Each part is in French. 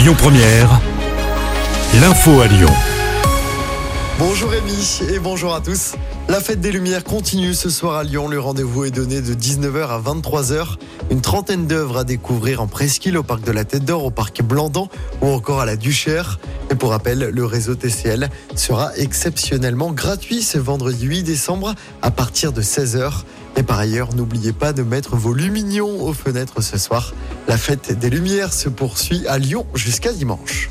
Lyon Première, l'info à Lyon. Bonjour Rémi et bonjour à tous. La fête des Lumières continue ce soir à Lyon. Le rendez-vous est donné de 19h à 23h. Une trentaine d'œuvres à découvrir en presqu'île au parc de la Tête d'Or, au parc Blandan ou encore à la Duchère. Et pour rappel, le réseau TCL sera exceptionnellement gratuit ce vendredi 8 décembre à partir de 16h. Et par ailleurs, n'oubliez pas de mettre vos lumignons aux fenêtres ce soir. La fête des Lumières se poursuit à Lyon jusqu'à dimanche.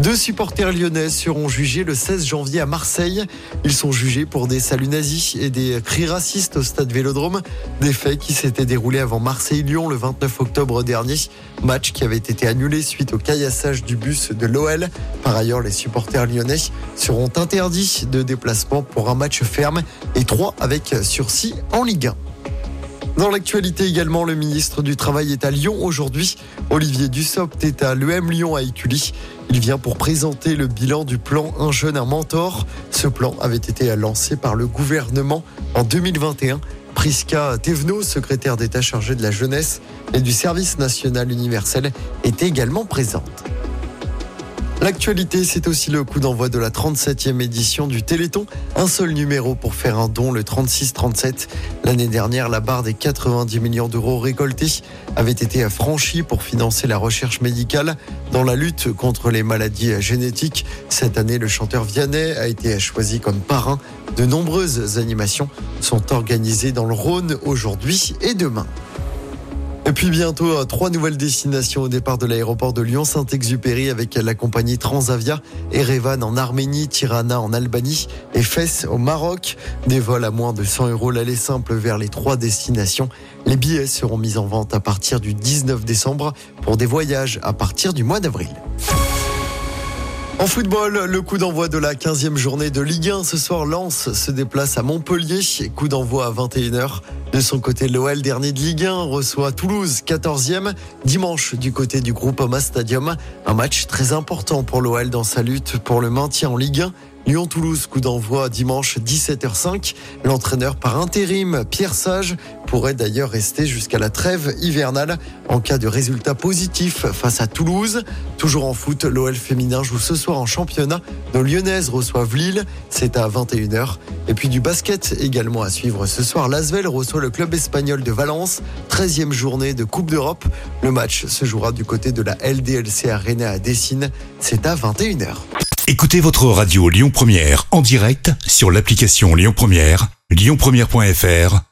Deux supporters lyonnais seront jugés le 16 janvier à Marseille. Ils sont jugés pour des saluts nazis et des cris racistes au stade Vélodrome. Des faits qui s'étaient déroulés avant Marseille-Lyon le 29 octobre dernier. Match qui avait été annulé suite au caillassage du bus de l'OL. Par ailleurs, les supporters lyonnais seront interdits de déplacement pour un match ferme et trois avec sursis en Ligue 1. Dans l'actualité également, le ministre du Travail est à Lyon aujourd'hui. Olivier Dussopt est à l'EM Lyon à Écully. Il vient pour présenter le bilan du plan Un jeune, un mentor. Ce plan avait été lancé par le gouvernement en 2021. Priska Thévenot, secrétaire d'État chargée de la jeunesse et du service national universel, est également présente. L'actualité, c'est aussi le coup d'envoi de la 37e édition du Téléthon. Un seul numéro pour faire un don, le 36-37. L'année dernière, la barre des 90 millions d'euros récoltés avait été franchie pour financer la recherche médicale dans la lutte contre les maladies génétiques. Cette année, le chanteur Vianney a été choisi comme parrain. De nombreuses animations sont organisées dans le Rhône aujourd'hui et demain. Puis bientôt, euh, trois nouvelles destinations au départ de l'aéroport de Lyon-Saint-Exupéry avec la compagnie Transavia, Erevan en Arménie, Tirana en Albanie et Fès au Maroc. Des vols à moins de 100 euros l'aller simple vers les trois destinations. Les billets seront mis en vente à partir du 19 décembre pour des voyages à partir du mois d'avril. En football, le coup d'envoi de la 15e journée de Ligue 1. Ce soir, Lens se déplace à Montpellier. Coup d'envoi à 21h. De son côté, l'OL, dernier de Ligue 1, reçoit Toulouse, 14e, dimanche du côté du groupe Oma Stadium. Un match très important pour l'OL dans sa lutte pour le maintien en Ligue 1. Lyon-Toulouse, coup d'envoi dimanche 17h05. L'entraîneur par intérim, Pierre Sage, pourrait d'ailleurs rester jusqu'à la trêve hivernale en cas de résultat positif face à Toulouse. Toujours en foot, l'OL féminin joue ce soir en championnat. Nos Lyonnaises reçoivent Lille, c'est à 21h. Et puis du basket également à suivre ce soir. L'Asvel reçoit le club espagnol de Valence, 13e journée de Coupe d'Europe. Le match se jouera du côté de la LDLC Arena à Dessine, c'est à 21h. Écoutez votre radio Lyon Première en direct sur l'application Lyon Première, lyonpremière.fr